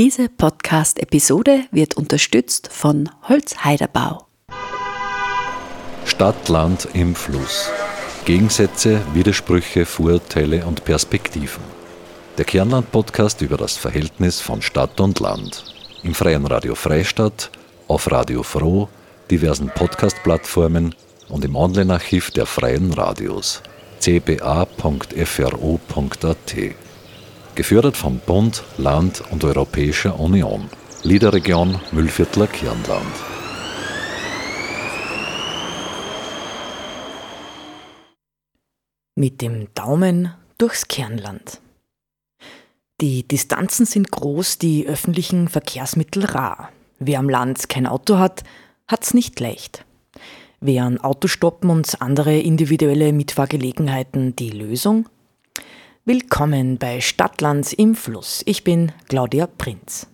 Diese Podcast-Episode wird unterstützt von Holzheiderbau. Stadt, Land im Fluss. Gegensätze, Widersprüche, Vorurteile und Perspektiven. Der Kernland-Podcast über das Verhältnis von Stadt und Land. Im freien Radio Freistadt, auf Radio Froh, diversen Podcast-Plattformen und im Online-Archiv der freien Radios cba.fro.at. Gefördert vom Bund, Land und Europäischer Union. Liederregion Müllviertler Kirnland. Mit dem Daumen durchs Kernland. Die Distanzen sind groß, die öffentlichen Verkehrsmittel rar. Wer am Land kein Auto hat, hat's nicht leicht. Wären Autostoppen und andere individuelle Mitfahrgelegenheiten die Lösung? Willkommen bei Stadtland im Fluss. Ich bin Claudia Prinz.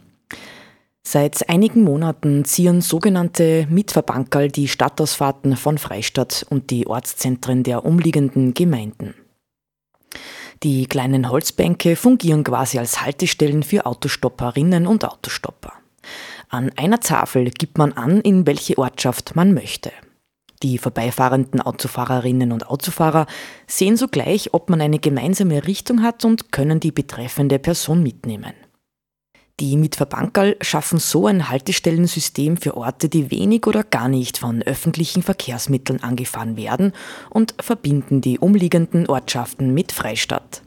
Seit einigen Monaten ziehen sogenannte Mitverbankerl die Stadtausfahrten von Freistadt und die Ortszentren der umliegenden Gemeinden. Die kleinen Holzbänke fungieren quasi als Haltestellen für Autostopperinnen und Autostopper. An einer Tafel gibt man an, in welche Ortschaft man möchte. Die vorbeifahrenden Autofahrerinnen und Autofahrer sehen sogleich, ob man eine gemeinsame Richtung hat und können die betreffende Person mitnehmen. Die Mitverbankerl schaffen so ein Haltestellensystem für Orte, die wenig oder gar nicht von öffentlichen Verkehrsmitteln angefahren werden und verbinden die umliegenden Ortschaften mit Freistadt.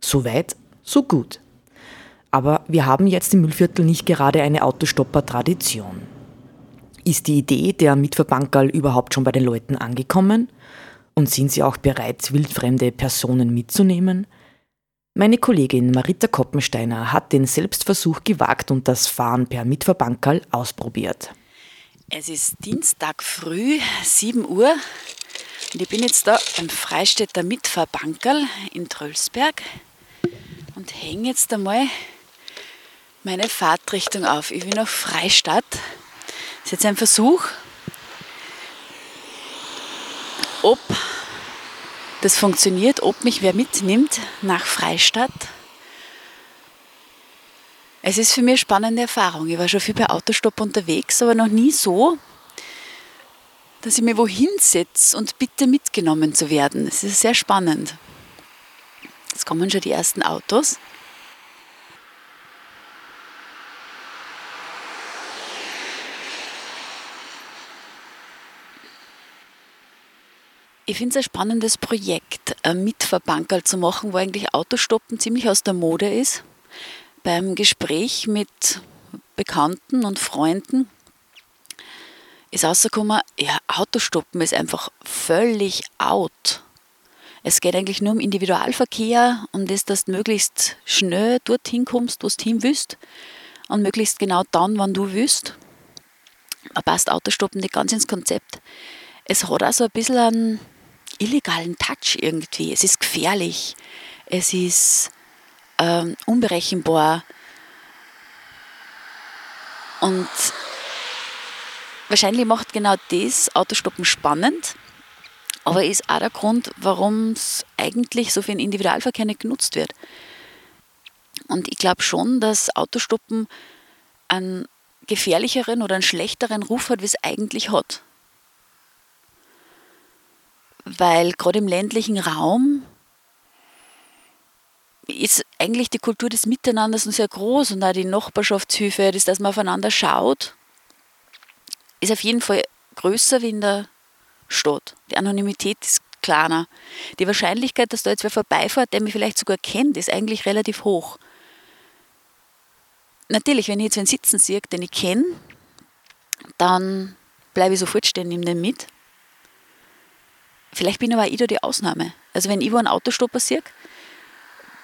So weit, so gut. Aber wir haben jetzt im Müllviertel nicht gerade eine Autostopper-Tradition. Ist die Idee der Mitverbankerl überhaupt schon bei den Leuten angekommen? Und sind sie auch bereit, wildfremde Personen mitzunehmen? Meine Kollegin Marita Koppensteiner hat den Selbstversuch gewagt und das Fahren per Mitverbankerl ausprobiert. Es ist Dienstag früh, 7 Uhr und ich bin jetzt da beim Freistädter Mitverbankerl in Trölsberg und hänge jetzt einmal meine Fahrtrichtung auf. Ich will nach Freistadt das ist jetzt ein Versuch, ob das funktioniert, ob mich wer mitnimmt nach Freistadt. Es ist für mich eine spannende Erfahrung. Ich war schon viel bei Autostopp unterwegs, aber noch nie so, dass ich mir wohin setze und bitte mitgenommen zu werden. Es ist sehr spannend. Jetzt kommen schon die ersten Autos. Ich finde es ein spannendes Projekt, mit Verbankerl zu machen, wo eigentlich Autostoppen ziemlich aus der Mode ist. Beim Gespräch mit Bekannten und Freunden ist rausgekommen, ja, Autostoppen ist einfach völlig out. Es geht eigentlich nur um Individualverkehr und das, dass du möglichst schnell dorthin kommst, wo du hin willst und möglichst genau dann, wann du willst. Da passt Autostoppen nicht ganz ins Konzept. Es hat auch so ein bisschen einen illegalen Touch irgendwie. Es ist gefährlich, es ist ähm, unberechenbar. Und wahrscheinlich macht genau das Autostoppen spannend, aber ist auch der Grund, warum es eigentlich so für den Individualverkehr nicht genutzt wird. Und ich glaube schon, dass Autostoppen einen gefährlicheren oder einen schlechteren Ruf hat, wie es eigentlich hat weil gerade im ländlichen Raum ist eigentlich die Kultur des Miteinanders sehr groß und auch die Nachbarschaftshilfe, das, dass man aufeinander schaut, ist auf jeden Fall größer wie in der Stadt. Die Anonymität ist kleiner. Die Wahrscheinlichkeit, dass da jetzt wer vorbeifährt, der mich vielleicht sogar kennt, ist eigentlich relativ hoch. Natürlich, wenn ich jetzt einen sitzen sehe, den ich kenne, dann bleibe ich sofort stehen, nehme den mit. Vielleicht bin aber ich da die Ausnahme. Also wenn ich wo einen Autostopper sehe,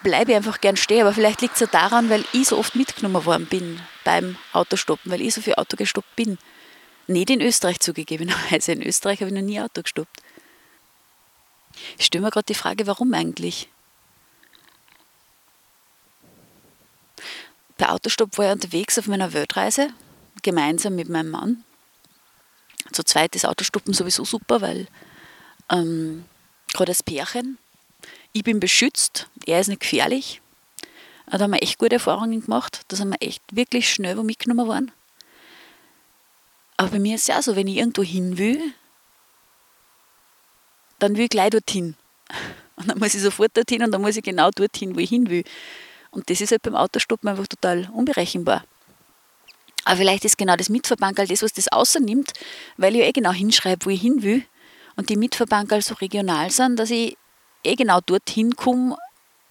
bleibe ich einfach gern stehen. Aber vielleicht liegt es ja daran, weil ich so oft mitgenommen worden bin beim Autostoppen, weil ich so viel Auto gestoppt bin. Nicht in Österreich zugegebenerweise. In Österreich habe ich noch nie Auto gestoppt. Ich stelle mir gerade die Frage, warum eigentlich? Bei Autostopp war ich unterwegs auf meiner Weltreise, gemeinsam mit meinem Mann. Zu zweit ist Autostoppen sowieso super, weil ähm, gerade als Pärchen. Ich bin beschützt, er ist nicht gefährlich. Da haben wir echt gute Erfahrungen gemacht. Da sind wir echt wirklich schnell wo mitgenommen worden. Aber bei mir ist es ja so, wenn ich irgendwo hin will, dann will ich gleich dorthin. Und dann muss ich sofort dorthin und dann muss ich genau dorthin, wo ich hin will. Und das ist halt beim Autostoppen einfach total unberechenbar. Aber vielleicht ist genau das Mitverbankerl das, was das außernimmt, weil ich eh genau hinschreibe, wo ich hin will. Und die Mitverbankerl so regional sind, dass ich eh genau dorthin komme,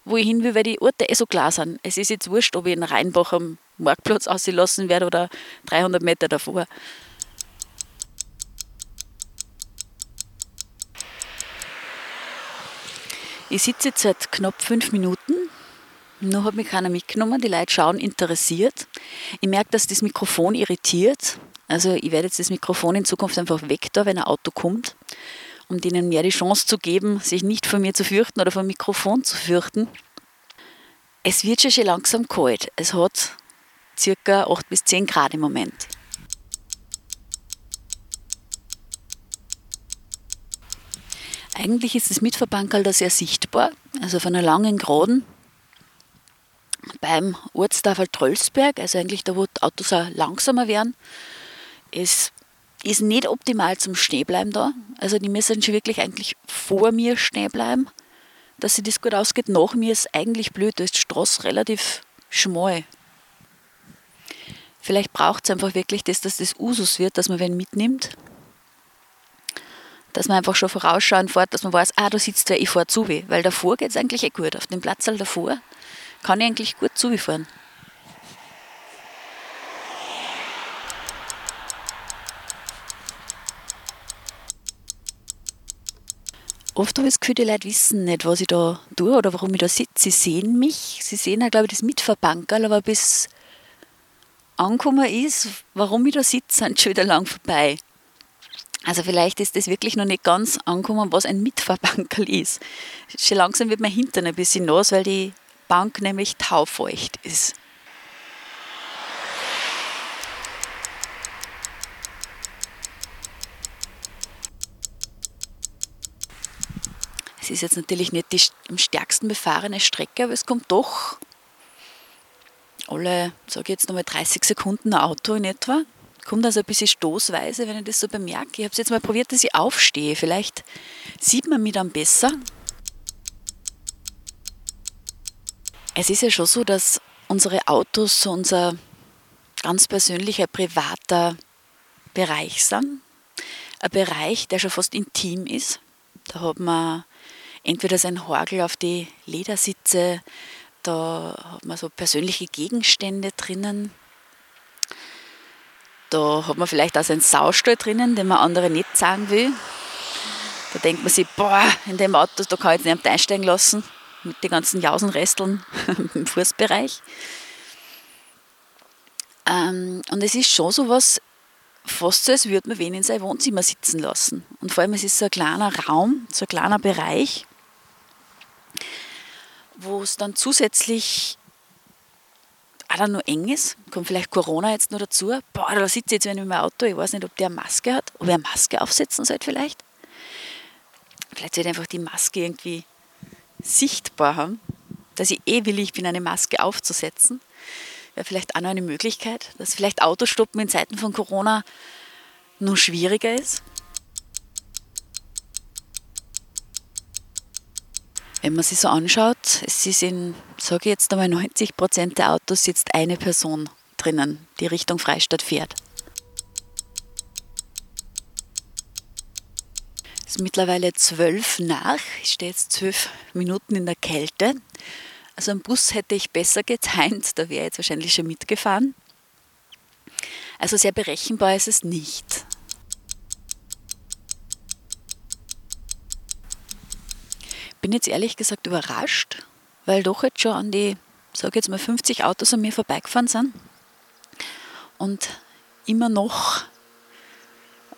wo ich hin will, weil die Orte eh so klar sind. Es ist jetzt wurscht, ob ich in Rheinbach am Marktplatz auslassen werde oder 300 Meter davor. Ich sitze jetzt seit knapp fünf Minuten. Noch hat mich keiner mitgenommen. Die Leute schauen interessiert. Ich merke, dass das Mikrofon irritiert. Also ich werde jetzt das Mikrofon in Zukunft einfach weg da, wenn ein Auto kommt, um denen mehr die Chance zu geben, sich nicht von mir zu fürchten oder vom Mikrofon zu fürchten. Es wird schon langsam kalt. Es hat circa 8 bis 10 Grad im Moment. Eigentlich ist das Mitverbankerl da sehr sichtbar, also von einer langen Geraden beim Ortstafel Trollsberg, also eigentlich da, wo die Autos auch langsamer werden. Es ist nicht optimal zum Stehenbleiben da. Also die müssen schon wirklich eigentlich vor mir stehen bleiben, dass sich das gut ausgeht. Nach mir ist eigentlich blöd, da ist die Straße relativ schmal. Vielleicht braucht es einfach wirklich das, dass das Usus wird, dass man wen mitnimmt dass man einfach schon vorausschauen fährt, dass man weiß, ah, da sitzt wer, ich fahre zu, weil davor geht es eigentlich eh gut. Auf dem Platz davor kann ich eigentlich gut zufahren. Oft habe ich das Gefühl, die Leute wissen nicht, was ich da tue oder warum ich da sitze. Sie sehen mich, sie sehen auch, glaube ich, das Mitverbankerl, aber bis angekommen ist, warum ich da sitze, sind schon wieder lang vorbei. Also vielleicht ist das wirklich noch nicht ganz angekommen, was ein Mitfahrbankerl ist. Schon langsam wird mein Hintern ein bisschen nass, weil die Bank nämlich taufeucht ist. Es ist jetzt natürlich nicht die am stärksten befahrene Strecke, aber es kommt doch alle, sage ich jetzt nochmal 30 Sekunden ein Auto in etwa kommt also ein bisschen stoßweise, wenn ich das so bemerke. Ich habe es jetzt mal probiert, dass ich aufstehe. Vielleicht sieht man mich dann besser. Es ist ja schon so, dass unsere Autos so unser ganz persönlicher, privater Bereich sind. Ein Bereich, der schon fast intim ist. Da hat man entweder sein Horgel auf die Ledersitze, da hat man so persönliche Gegenstände drinnen, da hat man vielleicht auch so einen Saustall drinnen, den man andere nicht sagen will. Da denkt man sich, boah, in dem Auto, da kann ich jetzt nicht einsteigen lassen, mit den ganzen Jausenresteln im Fußbereich. Ähm, und es ist schon so was, fast so, als würde man wen in sein Wohnzimmer sitzen lassen. Und vor allem, es ist so ein kleiner Raum, so ein kleiner Bereich, wo es dann zusätzlich auch dann noch eng ist, kommt vielleicht Corona jetzt noch dazu. Boah, da sitze ich jetzt ich in meinem Auto, ich weiß nicht, ob der eine Maske hat, ob er eine Maske aufsetzen sollte vielleicht. Vielleicht sollte einfach die Maske irgendwie sichtbar haben, dass ich eh willig bin, eine Maske aufzusetzen. Wäre vielleicht auch noch eine Möglichkeit, dass vielleicht Autostoppen in Zeiten von Corona noch schwieriger ist. Wenn man sich so anschaut, es ist in, sage ich jetzt einmal, 90 Prozent der Autos sitzt eine Person drinnen, die Richtung Freistadt fährt. Es ist mittlerweile zwölf nach. Ich stehe jetzt zwölf Minuten in der Kälte. Also am Bus hätte ich besser getimt, da wäre ich jetzt wahrscheinlich schon mitgefahren. Also sehr berechenbar ist es nicht. Bin jetzt ehrlich gesagt überrascht, weil doch jetzt schon an die, sage jetzt mal 50 Autos an mir vorbeigefahren sind und immer noch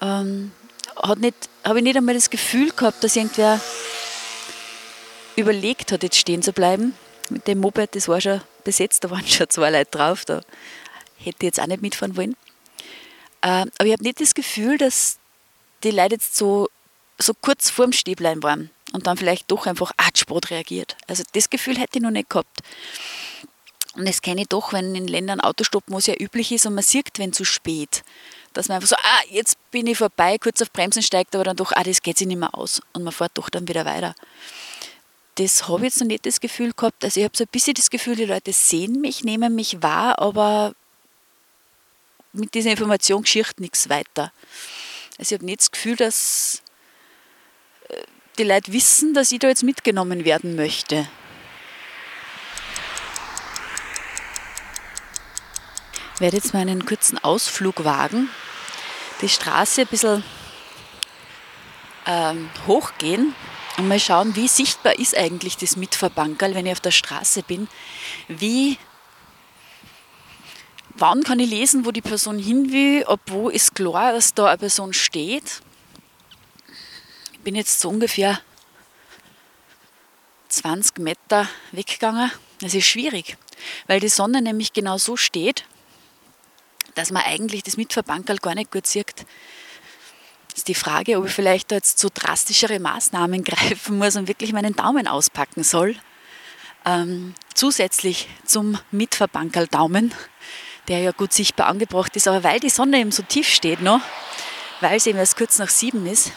ähm, habe ich nicht einmal das Gefühl gehabt, dass irgendwer überlegt hat, jetzt stehen zu bleiben. Mit dem Moped, das war schon besetzt, da waren schon zwei Leute drauf, da hätte ich jetzt auch nicht mitfahren wollen. Äh, aber ich habe nicht das Gefühl, dass die Leute jetzt so, so kurz vorm Stehbleiben waren und dann vielleicht doch einfach atschbrot reagiert. Also das Gefühl hätte ich noch nicht gehabt. Und das kenne ich doch, wenn in Ländern Autostoppen, wo ja üblich ist und man sieht, wenn zu spät, dass man einfach so, ah, jetzt bin ich vorbei, kurz auf Bremsen steigt, aber dann doch, ah, das geht sich nicht mehr aus und man fährt doch dann wieder weiter. Das habe ich jetzt noch nicht das Gefühl gehabt. Also ich habe so ein bisschen das Gefühl, die Leute sehen mich, nehmen mich wahr, aber mit dieser Information geschieht nichts weiter. Also ich habe nicht das Gefühl, dass die Leute wissen, dass ich da jetzt mitgenommen werden möchte. Ich werde jetzt mal einen kurzen Ausflug wagen, die Straße ein bisschen ähm, hochgehen und mal schauen, wie sichtbar ist eigentlich das Mitfahrbankerl, wenn ich auf der Straße bin. Wie, wann kann ich lesen, wo die Person hin will, ob wo ist klar, dass da eine Person steht. Ich bin jetzt so ungefähr 20 Meter weggegangen. Das ist schwierig, weil die Sonne nämlich genau so steht, dass man eigentlich das Mitfahrbankerl gar nicht gut sieht. Das ist die Frage, ob ich vielleicht da jetzt zu drastischere Maßnahmen greifen muss und wirklich meinen Daumen auspacken soll. Ähm, zusätzlich zum Mitfahrbankerl Daumen, der ja gut sichtbar angebracht ist, aber weil die Sonne eben so tief steht noch, weil es eben erst kurz nach sieben ist,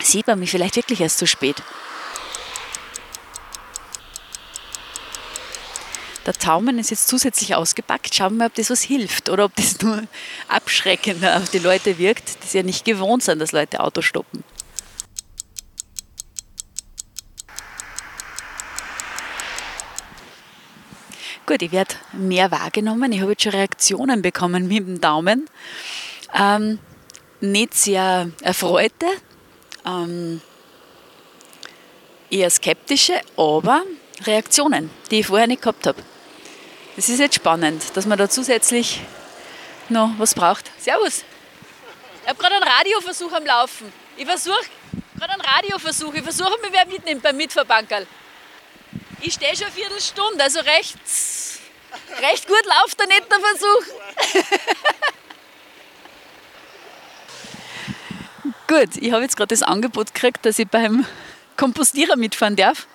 sieht man mich vielleicht wirklich erst zu spät. Der Taumen ist jetzt zusätzlich ausgepackt. Schauen wir mal, ob das was hilft oder ob das nur abschreckender auf die Leute wirkt, die ja nicht gewohnt sind, dass Leute Auto stoppen. Gut, ich werde mehr wahrgenommen. Ich habe jetzt schon Reaktionen bekommen mit dem Daumen. Ähm, nicht sehr erfreute, ähm, eher skeptische, aber Reaktionen, die ich vorher nicht gehabt habe. Das ist jetzt spannend, dass man da zusätzlich noch was braucht. Servus. Ich habe gerade einen Radioversuch am Laufen. Ich versuche gerade einen Radioversuch. Ich versuche mich wer mitnimmt beim Mitverbankerl. Ich stehe schon eine Viertelstunde, also recht, recht gut läuft der nicht der Versuch. gut, ich habe jetzt gerade das Angebot gekriegt, dass ich beim Kompostierer mitfahren darf,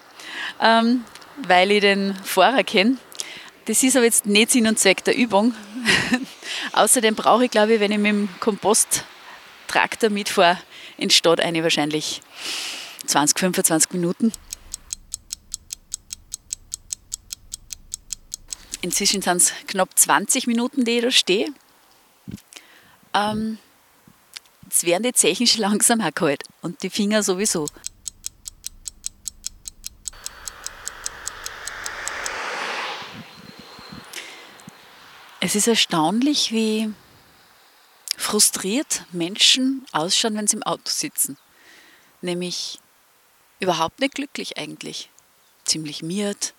ähm, weil ich den Fahrer kenne. Das ist aber jetzt nicht Sinn und Zweck der Übung. Außerdem brauche ich, glaube ich, wenn ich mit dem Komposttraktor mitfahre, in Stadt eine wahrscheinlich 20, 25 Minuten. Inzwischen sind es knapp 20 Minuten, die ich da stehe. Ähm, jetzt werden die Zechen schon langsam kalt und die Finger sowieso. Es ist erstaunlich, wie frustriert Menschen ausschauen, wenn sie im Auto sitzen. Nämlich überhaupt nicht glücklich eigentlich. Ziemlich miert.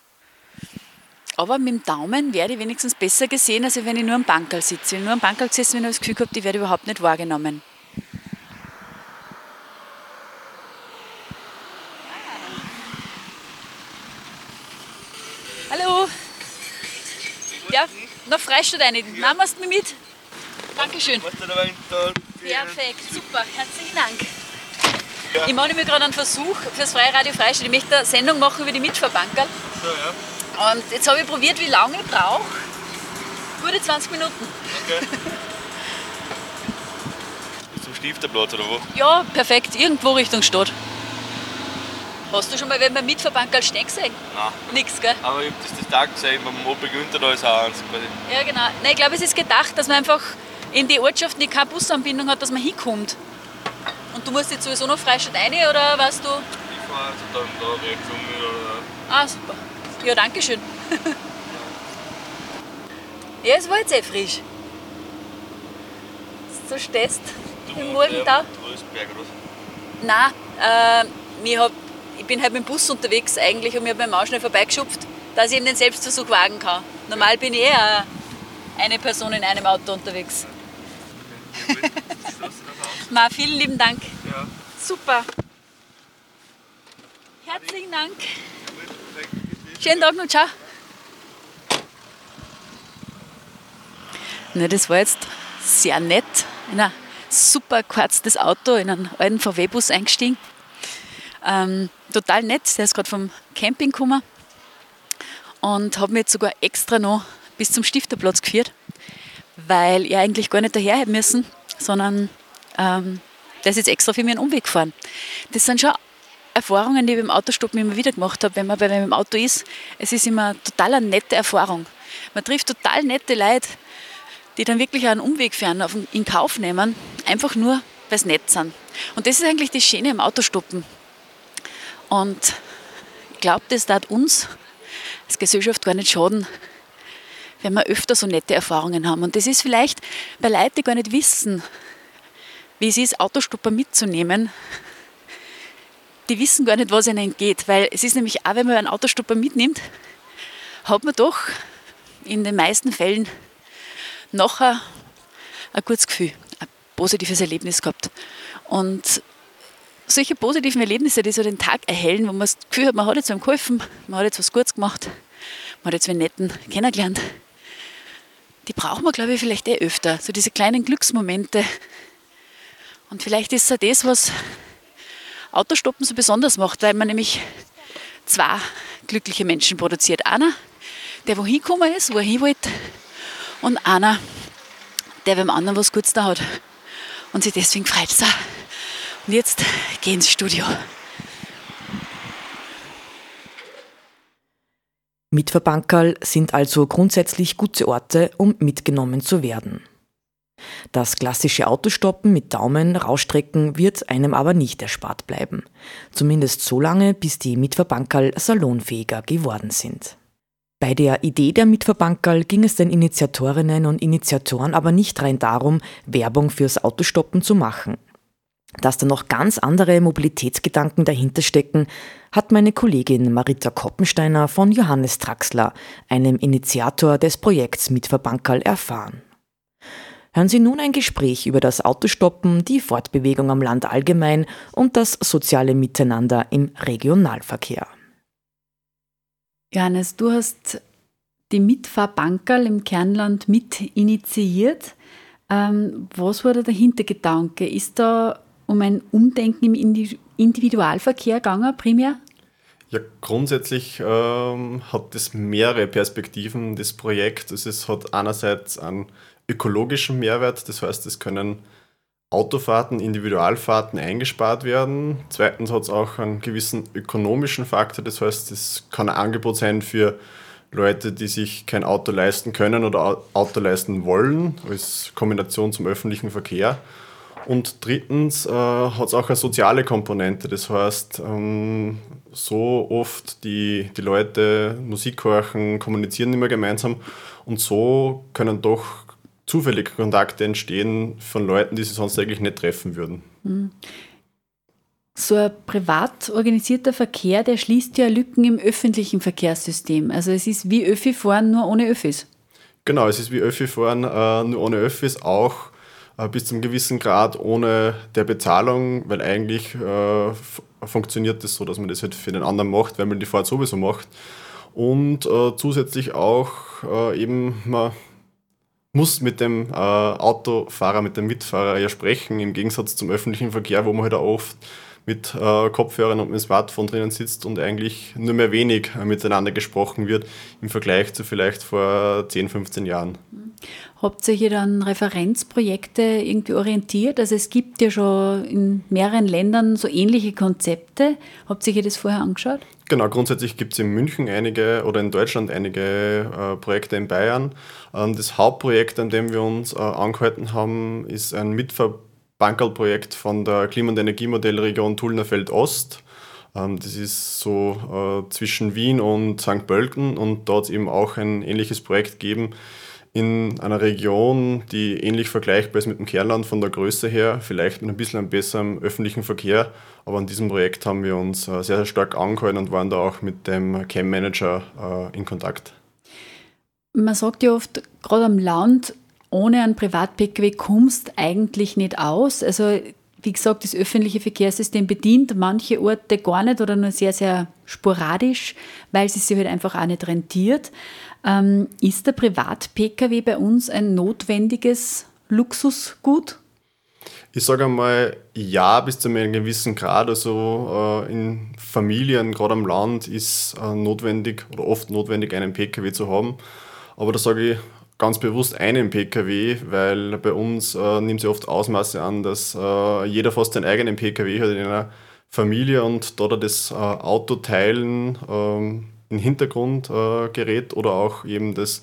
Aber mit dem Daumen werde ich wenigstens besser gesehen, als wenn ich nur am Bankerl sitze. Wenn ich nur am Bankerl bin, habe ich das Gefühl gehabt, die werde überhaupt nicht wahrgenommen. Hallo. Ja, noch Freistadt rein. Nehmen wir mit? Dankeschön. Perfekt, super. Herzlichen Dank. Ja. Ich mache mir gerade einen Versuch fürs Freiradio Freistadt. Ich möchte eine Sendung machen über die Mitfahrbankerl. So, ja. Und jetzt habe ich probiert, wie lange ich brauche. Gute 20 Minuten. Okay. Zum Stifterplatz oder wo? Ja, perfekt. Irgendwo Richtung Stadt. Hast du schon mal wenn beim Mitverbankerl stehen gesehen? Nein. Nix, gell? Aber ich habe das, das Tag gesehen, beim Opel Günther, da ist auch eins quasi. Ja, genau. Nein, ich glaube, es ist gedacht, dass man einfach in die Ortschaften, die keine Busanbindung hat, dass man hinkommt. Und du musst jetzt sowieso noch Freistadt rein, oder weißt du? Ich fahre also dann da rechts um oder... Ah, super. Ja, danke schön. ja, es war jetzt eh frisch. So stehst du im Morgentau. Trostberg oder was? Nein, äh, ich habe ich bin halt mit dem Bus unterwegs eigentlich und mir habe meinen schnell vorbeigeschupft, dass ich eben den Selbstversuch wagen kann. Normal bin ich eher eine Person in einem Auto unterwegs. Ma, vielen lieben Dank. Ja. Super. Herzlichen Dank. Schönen Tag noch, ciao. Na, das war jetzt sehr nett. In ein super kurzes Auto, in einen alten VW-Bus eingestiegen. Ähm, total nett, der ist gerade vom Camping gekommen. und habe mich jetzt sogar extra noch bis zum Stifterplatz geführt, weil ich eigentlich gar nicht daher hätte müssen, sondern ähm, der ist jetzt extra für mich einen Umweg gefahren. Das sind schon Erfahrungen, die ich beim Autostoppen immer wieder gemacht habe, wenn man bei meinem Auto ist. Es ist immer total eine nette Erfahrung. Man trifft total nette Leute, die dann wirklich einen Umweg fahren, in Kauf nehmen, einfach nur, weil sie nett sind. Und das ist eigentlich das Schöne im Autostoppen. Und ich glaube, das tat uns als Gesellschaft gar nicht schaden, wenn wir öfter so nette Erfahrungen haben. Und das ist vielleicht bei Leuten, die gar nicht wissen, wie es ist, Autostopper mitzunehmen, die wissen gar nicht, was ihnen entgeht. Weil es ist nämlich auch, wenn man einen Autostopper mitnimmt, hat man doch in den meisten Fällen nachher ein gutes Gefühl, ein positives Erlebnis gehabt. Und solche positiven Erlebnisse, die so den Tag erhellen, wo man das Gefühl hat, man hat jetzt einem geholfen, man hat jetzt was Gutes gemacht, man hat jetzt einen netten kennengelernt, die braucht man, glaube ich, vielleicht eh öfter. So diese kleinen Glücksmomente. Und vielleicht ist es das, was Autostoppen so besonders macht, weil man nämlich zwei glückliche Menschen produziert. Einer, der wohin gekommen ist, wo er hin wollte, und einer, der beim anderen was Gutes da hat und sich deswegen freut. So. Und jetzt geh ins Studio. Mitverbankerl sind also grundsätzlich gute Orte, um mitgenommen zu werden. Das klassische Autostoppen mit Daumen rausstrecken wird einem aber nicht erspart bleiben. Zumindest so lange, bis die Mitverbankerl salonfähiger geworden sind. Bei der Idee der Mitverbankerl ging es den Initiatorinnen und Initiatoren aber nicht rein darum, Werbung fürs Autostoppen zu machen. Dass da noch ganz andere Mobilitätsgedanken dahinter stecken, hat meine Kollegin Marita Koppensteiner von Johannes Traxler, einem Initiator des Projekts Mitverbankerl, erfahren. Hören Sie nun ein Gespräch über das Autostoppen, die Fortbewegung am Land allgemein und das soziale Miteinander im Regionalverkehr. Johannes, du hast die Mitfahrbankerl im Kernland mit initiiert. Ähm, was war da der Hintergedanke? Ist da um ein Umdenken im Individualverkehr gegangen, primär? Ja, grundsätzlich ähm, hat es mehrere Perspektiven, das Projekt. Es hat einerseits einen ökologischen Mehrwert, das heißt, es können Autofahrten, Individualfahrten eingespart werden. Zweitens hat es auch einen gewissen ökonomischen Faktor, das heißt, es kann ein Angebot sein für Leute, die sich kein Auto leisten können oder Auto leisten wollen, als Kombination zum öffentlichen Verkehr. Und drittens äh, hat es auch eine soziale Komponente. Das heißt, ähm, so oft die, die Leute Musik hören, kommunizieren immer gemeinsam und so können doch zufällig Kontakte entstehen von Leuten, die sie sonst eigentlich nicht treffen würden. Mhm. So ein privat organisierter Verkehr, der schließt ja Lücken im öffentlichen Verkehrssystem. Also es ist wie Öffi fahren, nur ohne Öffis. Genau, es ist wie Öffi fahren, äh, nur ohne Öffis, auch bis zum gewissen Grad ohne der Bezahlung, weil eigentlich äh, funktioniert das so, dass man das halt für den anderen macht, weil man die Fahrt sowieso macht. Und äh, zusätzlich auch äh, eben, man muss mit dem äh, Autofahrer, mit dem Mitfahrer ja sprechen, im Gegensatz zum öffentlichen Verkehr, wo man halt auch oft mit äh, Kopfhörern und mit dem Smartphone drinnen sitzt und eigentlich nur mehr wenig äh, miteinander gesprochen wird im Vergleich zu vielleicht vor 10, 15 Jahren. Habt ihr hier dann Referenzprojekte irgendwie orientiert? Also es gibt ja schon in mehreren Ländern so ähnliche Konzepte. Habt ihr hier das vorher angeschaut? Genau, grundsätzlich gibt es in München einige oder in Deutschland einige äh, Projekte in Bayern. Ähm, das Hauptprojekt, an dem wir uns äh, angehalten haben, ist ein Mitver Bankerl-Projekt von der Klima- und Energiemodellregion Tullnerfeld Ost. Ähm, das ist so äh, zwischen Wien und St. Pölten und dort eben auch ein ähnliches Projekt geben in einer Region, die ähnlich vergleichbar ist mit dem Kernland von der Größe her, vielleicht mit ein bisschen einem besseren öffentlichen Verkehr. Aber an diesem Projekt haben wir uns äh, sehr, sehr stark angehalten und waren da auch mit dem Cam-Manager äh, in Kontakt. Man sagt ja oft, gerade am Land, ohne einen Privat-Pkw kommst eigentlich nicht aus. Also wie gesagt, das öffentliche Verkehrssystem bedient manche Orte gar nicht oder nur sehr, sehr sporadisch, weil es sich halt einfach auch nicht rentiert. Ähm, ist der Privat-Pkw bei uns ein notwendiges Luxusgut? Ich sage einmal, ja, bis zu einem gewissen Grad. Also äh, in Familien, gerade am Land, ist äh, notwendig oder oft notwendig, einen Pkw zu haben. Aber da sage ich ganz bewusst einen Pkw, weil bei uns äh, nimmt sie oft Ausmaße an, dass äh, jeder fast seinen eigenen Pkw hat in einer Familie und da das äh, Auto teilen ähm, im Hintergrund äh, gerät oder auch eben das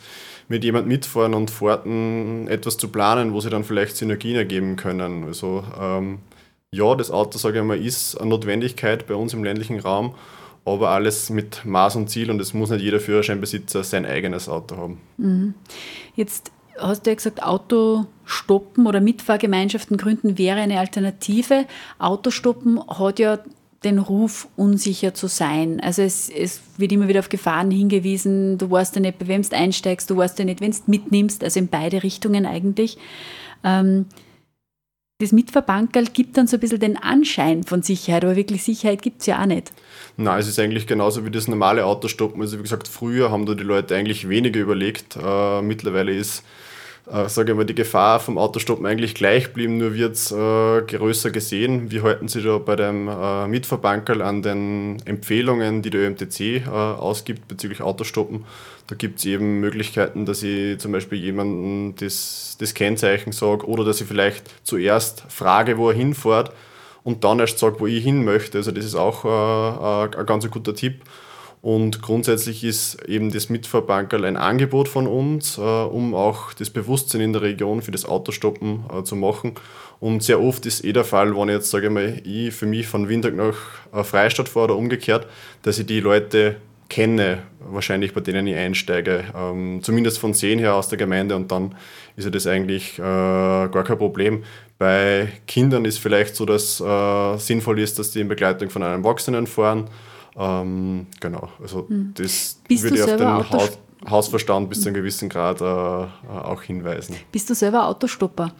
mit jemand mitfahren und Fahrten etwas zu planen, wo sie dann vielleicht Synergien ergeben können. Also ähm, ja, das Auto, sage ich mal, ist eine Notwendigkeit bei uns im ländlichen Raum, aber alles mit Maß und Ziel und es muss nicht jeder Führerscheinbesitzer sein eigenes Auto haben. Mhm. Jetzt hast du ja gesagt, Autostoppen oder Mitfahrgemeinschaften gründen wäre eine Alternative. Autostoppen hat ja den Ruf, unsicher zu sein. Also es, es wird immer wieder auf Gefahren hingewiesen, du weißt ja nicht, bei wem du einsteigst, du weißt ja nicht, wenn du mitnimmst, also in beide Richtungen eigentlich. Ähm, das Mitverbankerl gibt dann so ein bisschen den Anschein von Sicherheit, aber wirklich Sicherheit gibt es ja auch nicht. Nein, es ist eigentlich genauso wie das normale Autostoppen. Also wie gesagt, früher haben da die Leute eigentlich weniger überlegt. Äh, mittlerweile ist äh, sage ich mal, die Gefahr vom Autostoppen eigentlich gleich geblieben, nur wird es äh, größer gesehen. Wir halten sich da bei dem äh, Mitverbankerl an den Empfehlungen, die der ÖMTC äh, ausgibt bezüglich Autostoppen. Da gibt es eben Möglichkeiten, dass ich zum Beispiel jemanden das, das Kennzeichen sage oder dass ich vielleicht zuerst frage, wo er hinfährt und dann erst sage, wo ich hin möchte. Also das ist auch äh, äh, ein ganz guter Tipp. Und grundsätzlich ist eben das Mitfahrbankerl ein Angebot von uns, äh, um auch das Bewusstsein in der Region für das Autostoppen äh, zu machen. Und sehr oft ist eh der Fall, wenn ich jetzt sage ich mal, ich für mich von Windhoek nach äh, Freistadt fahre oder umgekehrt, dass ich die Leute kenne, wahrscheinlich bei denen ich einsteige. Ähm, zumindest von Sehen her aus der Gemeinde und dann ist ja das eigentlich äh, gar kein Problem. Bei Kindern ist vielleicht so, dass äh, sinnvoll ist, dass die in Begleitung von einem Erwachsenen fahren. Ähm, genau, also hm. das Bist würde ich auf den Haus, Hausverstand bis zu einem gewissen Grad äh, äh, auch hinweisen. Bist du selber Autostopper?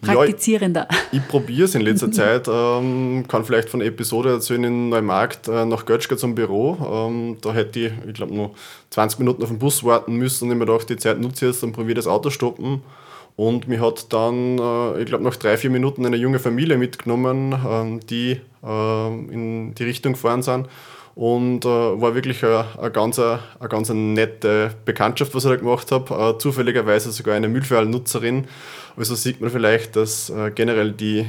Praktizierender? Ja, ich, ich probiere es in letzter Zeit. Ähm, kann vielleicht von Episode erzählen in Neumarkt äh, nach Götzschke zum Büro. Ähm, da hätte ich, ich glaube, nur 20 Minuten auf den Bus warten müssen und ich mir gedacht, die Zeit nutze ich jetzt und probiere das Autostoppen. Und mir hat dann, äh, ich glaube, nach drei, vier Minuten eine junge Familie mitgenommen, äh, die äh, in die Richtung gefahren sind und äh, war wirklich eine, ganz, eine, ganz nette Bekanntschaft, was ich da gemacht habe. Äh, zufälligerweise sogar eine Müllfall-Nutzerin. Also sieht man vielleicht, dass äh, generell die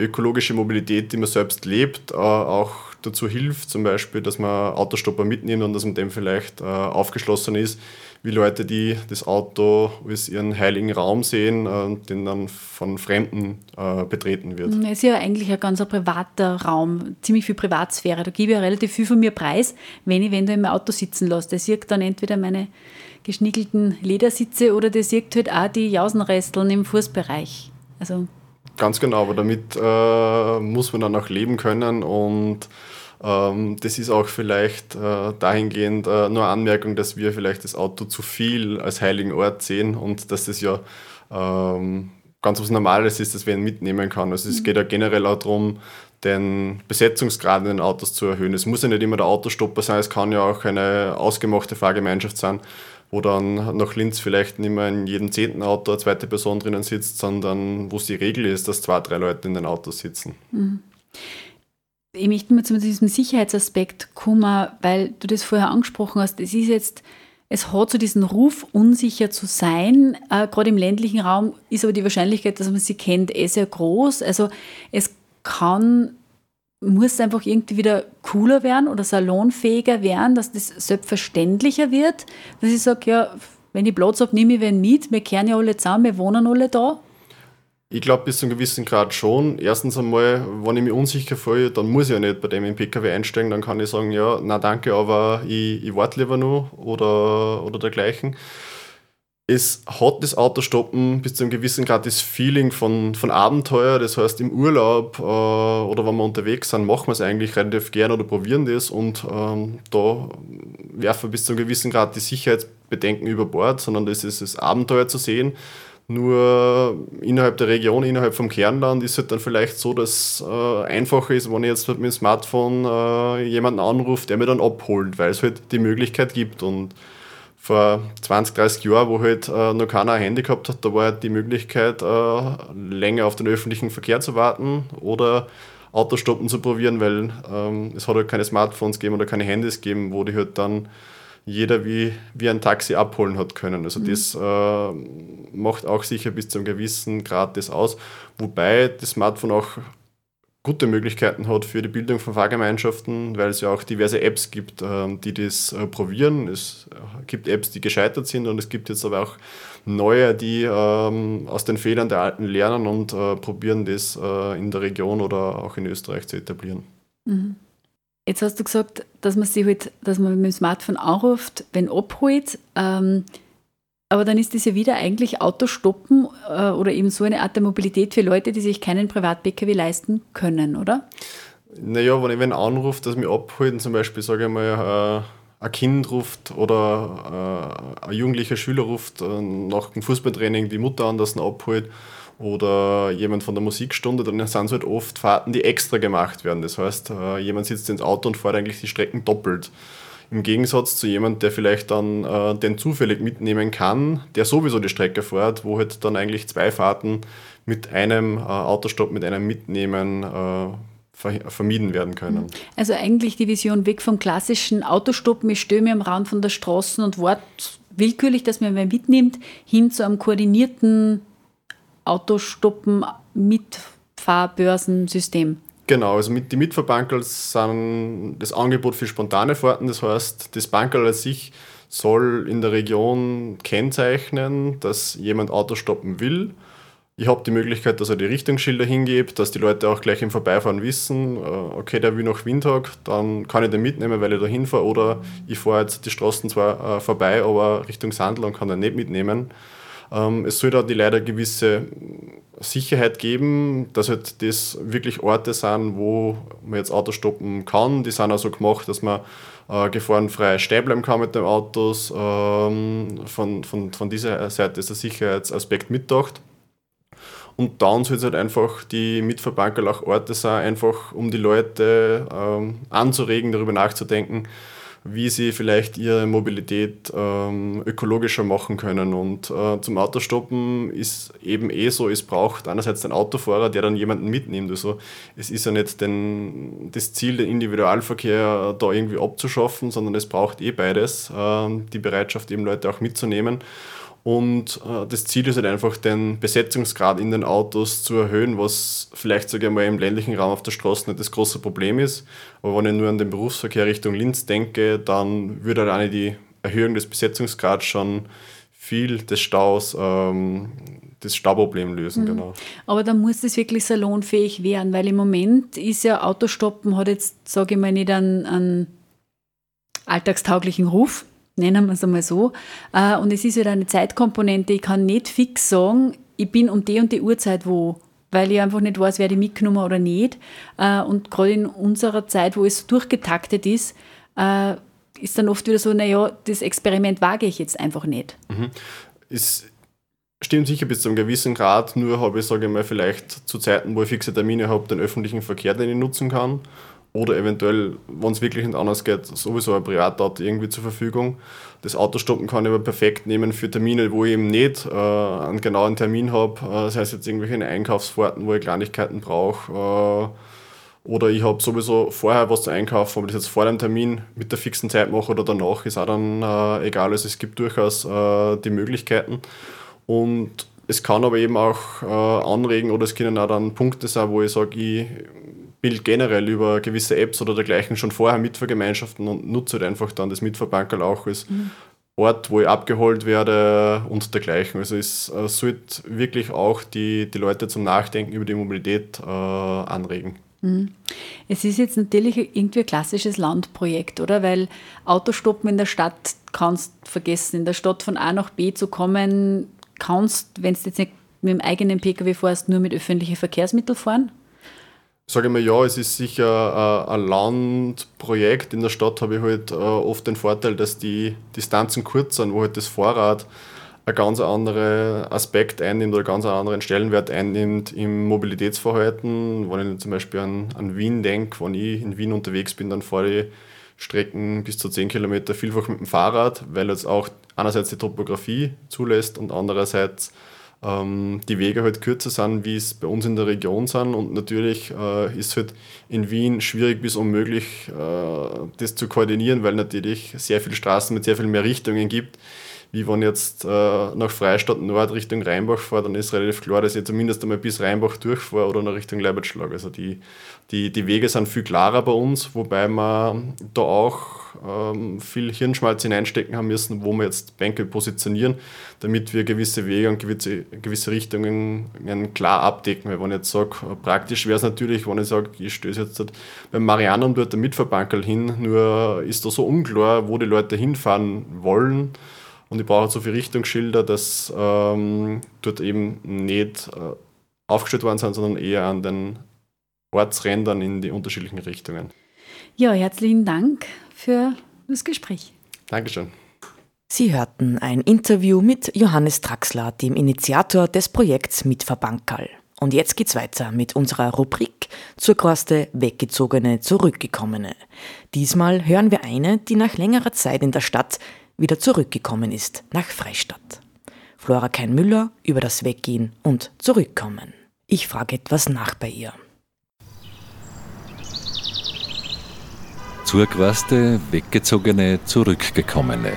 ökologische Mobilität, die man selbst lebt, äh, auch dazu hilft, zum Beispiel, dass man Autostopper mitnimmt und dass man dem vielleicht äh, aufgeschlossen ist wie Leute, die das Auto als ihren heiligen Raum sehen und den dann von Fremden äh, betreten wird. Es ist ja eigentlich ein ganz privater Raum, ziemlich viel Privatsphäre. Da gebe ich ja relativ viel von mir preis, wenn ich wenn du im Auto sitzen lasse. Der sieht dann entweder meine geschnickelten Ledersitze oder der sieht halt auch die Jausenresteln im Fußbereich. Also Ganz genau, aber damit äh, muss man dann auch leben können und ähm, das ist auch vielleicht äh, dahingehend äh, nur eine Anmerkung, dass wir vielleicht das Auto zu viel als heiligen Ort sehen und dass das ja ähm, ganz was Normales ist, dass man ihn mitnehmen kann. Also es mhm. geht ja generell auch darum, den Besetzungsgrad in den Autos zu erhöhen. Es muss ja nicht immer der Autostopper sein, es kann ja auch eine ausgemachte Fahrgemeinschaft sein, wo dann nach Linz vielleicht nicht mehr in jedem zehnten Auto eine zweite Person drinnen sitzt, sondern wo es die Regel ist, dass zwei, drei Leute in den Autos sitzen. Mhm ich möchte mal zu diesem Sicherheitsaspekt kommen, weil du das vorher angesprochen hast. Es ist jetzt, es hat so diesen Ruf, unsicher zu sein. Äh, Gerade im ländlichen Raum ist aber die Wahrscheinlichkeit, dass man sie kennt, eh sehr groß. Also es kann, muss einfach irgendwie wieder cooler werden oder salonfähiger werden, dass das selbstverständlicher wird. Dass ich sage, ja, wenn ich Platz habe, nehme ich wen mit. Wir kehren ja alle zusammen, wir wohnen alle da. Ich glaube, bis zu einem gewissen Grad schon. Erstens einmal, wenn ich mich unsicher fühle, dann muss ich ja nicht bei dem im PKW einsteigen. Dann kann ich sagen, ja, na danke, aber ich, ich warte lieber noch oder, oder dergleichen. Es hat das Autostoppen bis zu einem gewissen Grad das Feeling von, von Abenteuer. Das heißt, im Urlaub äh, oder wenn wir unterwegs sind, machen wir es eigentlich relativ gern oder probieren das. Und ähm, da werfen wir bis zu einem gewissen Grad die Sicherheitsbedenken über Bord, sondern das ist das Abenteuer zu sehen nur innerhalb der Region, innerhalb vom Kernland ist es halt dann vielleicht so, dass äh, einfacher ist, wenn ich jetzt mit dem Smartphone äh, jemanden anrufe, der mir dann abholt, weil es halt die Möglichkeit gibt. Und vor 20, 30 Jahren, wo halt äh, noch keiner ein Handy gehabt hat, da war halt die Möglichkeit, äh, länger auf den öffentlichen Verkehr zu warten oder Autostoppen zu probieren, weil ähm, es hat halt keine Smartphones gegeben oder keine Handys gegeben, wo die halt dann jeder wie, wie ein Taxi abholen hat können. Also mhm. das äh, macht auch sicher bis zu einem gewissen Grad das aus. Wobei das Smartphone auch gute Möglichkeiten hat für die Bildung von Fahrgemeinschaften, weil es ja auch diverse Apps gibt, äh, die das äh, probieren. Es gibt Apps, die gescheitert sind und es gibt jetzt aber auch neue, die ähm, aus den Fehlern der alten lernen und äh, probieren das äh, in der Region oder auch in Österreich zu etablieren. Mhm. Jetzt hast du gesagt, dass man sich halt, dass man mit dem Smartphone anruft, wenn abholt. Ähm, aber dann ist das ja wieder eigentlich Autostoppen äh, oder eben so eine Art der Mobilität für Leute, die sich keinen Privat-Pkw leisten können, oder? Naja, wenn ich einen anrufe, dass mich abholen, zum Beispiel, sage ich mal, äh, ein Kind ruft oder äh, ein jugendlicher Schüler ruft äh, nach dem Fußballtraining die Mutter an, dass ihn abholt oder jemand von der Musikstunde, dann sind es halt oft Fahrten, die extra gemacht werden. Das heißt, äh, jemand sitzt ins Auto und fährt eigentlich die Strecken doppelt. Im Gegensatz zu jemand, der vielleicht dann äh, den zufällig mitnehmen kann, der sowieso die Strecke fährt, wo halt dann eigentlich zwei Fahrten mit einem äh, Autostopp, mit einem Mitnehmen äh, vermieden werden können. Also eigentlich die Vision weg vom klassischen Autostoppen, ich mir am Rand von der Straße und warte willkürlich, dass mir wer mitnimmt, hin zu einem koordinierten Autostoppen mit Fahrbörsensystem. Genau, also mit, die Mitfahrbankerl sind das Angebot für spontane Fahrten. Das heißt, das Bankerl an sich soll in der Region kennzeichnen, dass jemand Auto stoppen will. Ich habe die Möglichkeit, dass er die Richtungsschilder hingebt, dass die Leute auch gleich im Vorbeifahren wissen, äh, okay, der will nach Windhag, dann kann ich den mitnehmen, weil ich da hinfahre. Oder ich fahre jetzt die Straßen zwar äh, vorbei, aber Richtung Sandl und kann den nicht mitnehmen. Ähm, es soll da die leider gewisse Sicherheit geben, dass halt das wirklich Orte sind, wo man jetzt Autos stoppen kann. Die sind also gemacht, dass man äh, gefahrenfrei stehen bleiben kann mit den Autos. Ähm, von, von, von dieser Seite ist der Sicherheitsaspekt mitgedacht. Und dann soll es halt einfach die Mitverbankerl auch Orte sein, einfach um die Leute ähm, anzuregen, darüber nachzudenken, wie sie vielleicht ihre Mobilität ähm, ökologischer machen können. Und äh, zum Autostoppen ist eben eh so, es braucht einerseits den Autofahrer, der dann jemanden mitnimmt. Also es ist ja nicht den, das Ziel, den Individualverkehr da irgendwie abzuschaffen, sondern es braucht eh beides, äh, die Bereitschaft eben Leute auch mitzunehmen. Und äh, das Ziel ist halt einfach, den Besetzungsgrad in den Autos zu erhöhen, was vielleicht sogar mal im ländlichen Raum auf der Straße nicht das große Problem ist. Aber wenn ich nur an den Berufsverkehr Richtung Linz denke, dann würde halt alleine die Erhöhung des Besetzungsgrads schon viel des Staus, ähm, das Stauproblem lösen. Mhm. Genau. Aber da muss das wirklich salonfähig werden, weil im Moment ist ja Autostoppen, hat jetzt, sage ich mal, nicht einen, einen alltagstauglichen Ruf nennen wir es einmal so. Äh, und es ist wieder eine Zeitkomponente. Ich kann nicht fix sagen, ich bin um die und die Uhrzeit wo, weil ich einfach nicht weiß, wer die mitgenommen oder nicht. Äh, und gerade in unserer Zeit, wo es durchgetaktet ist, äh, ist dann oft wieder so, naja, das Experiment wage ich jetzt einfach nicht. Mhm. Es stimmt sicher bis zu einem gewissen Grad, nur habe ich, sage ich mal, vielleicht zu Zeiten, wo ich fixe Termine habe, den öffentlichen Verkehr, den ich nutzen kann oder eventuell, wenn es wirklich nicht anders geht, sowieso ein Privatauto irgendwie zur Verfügung. Das Autostoppen kann ich aber perfekt nehmen für Termine, wo ich eben nicht äh, einen genauen Termin habe. Äh, das heißt jetzt irgendwelche Einkaufsfahrten, wo ich Kleinigkeiten brauche. Äh, oder ich habe sowieso vorher was zu einkaufen, ob ich das jetzt vor dem Termin mit der fixen Zeit mache oder danach, ist auch dann äh, egal. Also es gibt durchaus äh, die Möglichkeiten. Und es kann aber eben auch äh, anregen oder es können auch dann Punkte sein, wo ich sage, ich Bild generell über gewisse Apps oder dergleichen schon vorher mitvergemeinschaften und nutze halt einfach dann das Mitverbankerl auch als mhm. Ort, wo ich abgeholt werde und dergleichen. Also es äh, sollte wirklich auch die, die Leute zum Nachdenken über die Mobilität äh, anregen. Mhm. Es ist jetzt natürlich irgendwie ein klassisches Landprojekt, oder? Weil Autostoppen in der Stadt kannst vergessen. In der Stadt von A nach B zu kommen, kannst, wenn du jetzt nicht mit dem eigenen Pkw fährst, nur mit öffentlichen Verkehrsmitteln fahren? Sage mal ja, es ist sicher äh, ein Landprojekt. In der Stadt habe ich halt äh, oft den Vorteil, dass die Distanzen kurz sind, wo halt das Fahrrad ein ganz anderer Aspekt einnimmt oder einen ganz anderen Stellenwert einnimmt im Mobilitätsverhalten. Wenn ich zum Beispiel an, an Wien denke, wenn ich in Wien unterwegs bin, dann fahre ich Strecken bis zu 10 Kilometer vielfach mit dem Fahrrad, weil jetzt auch einerseits die Topografie zulässt und andererseits ähm, die Wege halt kürzer sind, wie es bei uns in der Region sind. Und natürlich äh, ist halt in Wien schwierig bis unmöglich, äh, das zu koordinieren, weil natürlich sehr viele Straßen mit sehr viel mehr Richtungen gibt wie wenn jetzt äh, nach Freistadt Nord Richtung Rheinbach fahre, dann ist relativ klar, dass ich zumindest einmal bis Rheinbach durchfahre oder nach Richtung Leibertschlag. Also die, die, die Wege sind viel klarer bei uns, wobei wir da auch ähm, viel Hirnschmalz hineinstecken haben müssen, wo wir jetzt Bänke positionieren, damit wir gewisse Wege und gewisse, gewisse Richtungen klar abdecken. Weil wenn ich jetzt sage, praktisch wäre es natürlich, wenn ich sage, ich stöße jetzt beim Marianum dort der Mitverbankerl hin, nur ist da so unklar, wo die Leute hinfahren wollen und ich brauche so viele Richtungsschilder, dass ähm, dort eben nicht äh, aufgestellt worden sind, sondern eher an den Ortsrändern in die unterschiedlichen Richtungen. Ja, herzlichen Dank für das Gespräch. Dankeschön. Sie hörten ein Interview mit Johannes Traxler, dem Initiator des Projekts Mitverbankal. Und jetzt geht's weiter mit unserer Rubrik zur Korste Weggezogene, Zurückgekommene. Diesmal hören wir eine, die nach längerer Zeit in der Stadt wieder zurückgekommen ist nach Freistadt. Flora Kein-Müller über das Weggehen und Zurückkommen. Ich frage etwas nach bei ihr. Zurückwaste, weggezogene, zurückgekommene.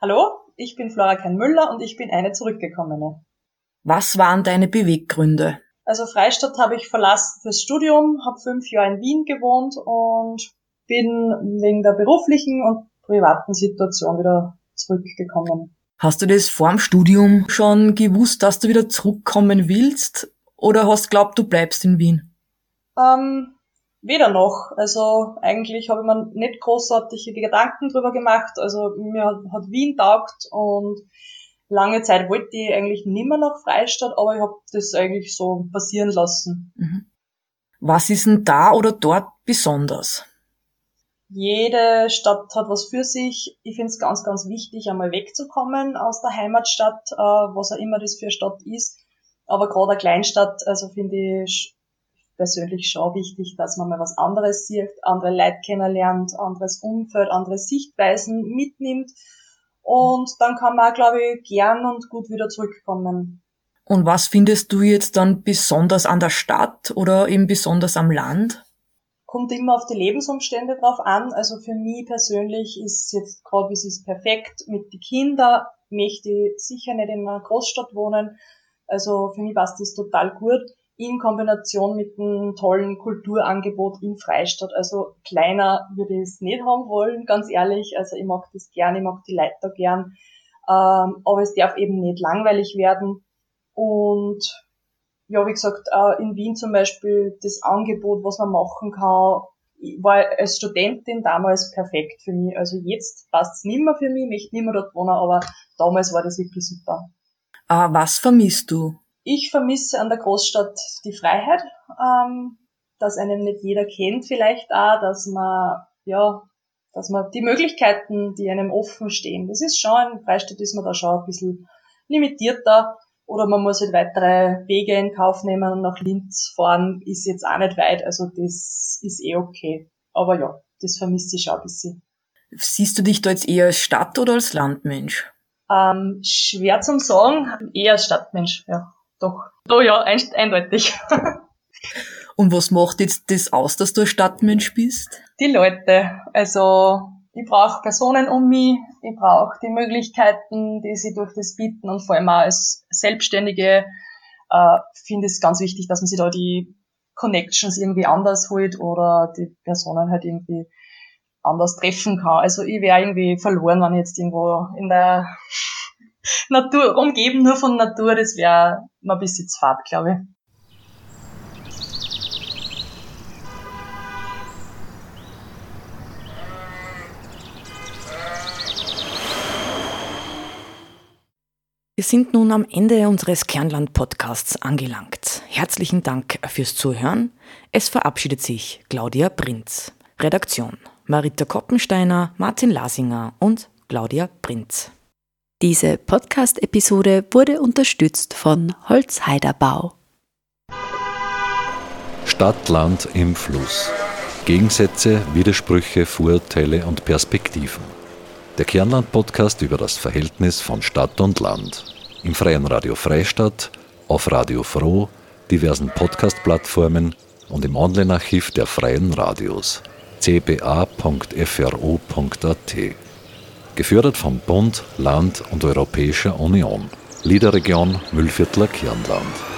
Hallo, ich bin Flora Kein-Müller und ich bin eine Zurückgekommene. Was waren deine Beweggründe? Also Freistadt habe ich verlassen fürs Studium, habe fünf Jahre in Wien gewohnt und bin wegen der beruflichen und privaten Situation wieder zurückgekommen. Hast du das vorm Studium schon gewusst, dass du wieder zurückkommen willst? Oder hast du glaubt, du bleibst in Wien? Ähm, weder noch. Also eigentlich habe ich mir nicht großartige Gedanken drüber gemacht. Also mir hat Wien taugt und lange Zeit wollte ich eigentlich nimmer nach Freistadt, aber ich habe das eigentlich so passieren lassen. Mhm. Was ist denn da oder dort besonders? Jede Stadt hat was für sich. Ich finde es ganz, ganz wichtig, einmal wegzukommen aus der Heimatstadt, äh, was auch immer das für eine Stadt ist. Aber gerade eine Kleinstadt, also finde ich persönlich schon wichtig, dass man mal was anderes sieht, andere Leute kennenlernt, anderes Umfeld, andere Sichtweisen mitnimmt und dann kann man, glaube ich, gern und gut wieder zurückkommen. Und was findest du jetzt dann besonders an der Stadt oder eben besonders am Land? Kommt immer auf die Lebensumstände drauf an. Also für mich persönlich ist jetzt gerade, wie es ist, perfekt mit den Kindern. Möchte ich sicher nicht in einer Großstadt wohnen. Also für mich passt das total gut in Kombination mit einem tollen Kulturangebot in Freistadt. Also kleiner würde ich es nicht haben wollen, ganz ehrlich. Also ich mag das gern, ich mag die Leute da gern. Ähm, aber es darf eben nicht langweilig werden. Und ja, wie gesagt, äh, in Wien zum Beispiel das Angebot, was man machen kann, war als Studentin damals perfekt für mich. Also jetzt passt es nicht mehr für mich, möchte nicht mehr dort wohnen, aber damals war das wirklich super. Äh, was vermisst du? Ich vermisse an der Großstadt die Freiheit, ähm, dass einem nicht jeder kennt vielleicht auch, dass man, ja, dass man die Möglichkeiten, die einem offen stehen, das ist schon, in Freistadt ist man da schon ein bisschen limitierter oder man muss halt weitere Wege in Kauf nehmen und nach Linz fahren ist jetzt auch nicht weit, also das ist eh okay. Aber ja, das vermisse ich schon ein bisschen. Siehst du dich da jetzt eher als Stadt- oder als Landmensch? Ähm, schwer zum sagen, eher als Stadtmensch, ja doch. Oh ja, ein, eindeutig. Und was macht jetzt das aus, dass du ein Stadtmensch bist? Die Leute. Also ich brauche Personen um mich, ich brauche die Möglichkeiten, die sie durch das bieten und vor allem auch als Selbstständige äh, finde ich es ganz wichtig, dass man sich da die Connections irgendwie anders holt oder die Personen halt irgendwie anders treffen kann. Also ich wäre irgendwie verloren, wenn ich jetzt irgendwo in der Natur, umgeben nur von Natur, das wäre mal ein bisschen zu fad, glaube ich. Wir sind nun am Ende unseres Kernland-Podcasts angelangt. Herzlichen Dank fürs Zuhören. Es verabschiedet sich Claudia Prinz. Redaktion Marita Koppensteiner, Martin Lasinger und Claudia Prinz. Diese Podcast-Episode wurde unterstützt von Holzheiderbau. Stadt, Land im Fluss. Gegensätze, Widersprüche, Vorurteile und Perspektiven. Der Kernland-Podcast über das Verhältnis von Stadt und Land. Im Freien Radio Freistadt, auf Radio Froh, diversen Podcast-Plattformen und im Online-Archiv der Freien Radios cba.fro.at. Gefördert vom Bund, Land und Europäischer Union. Liederregion Müllviertler Kirnland.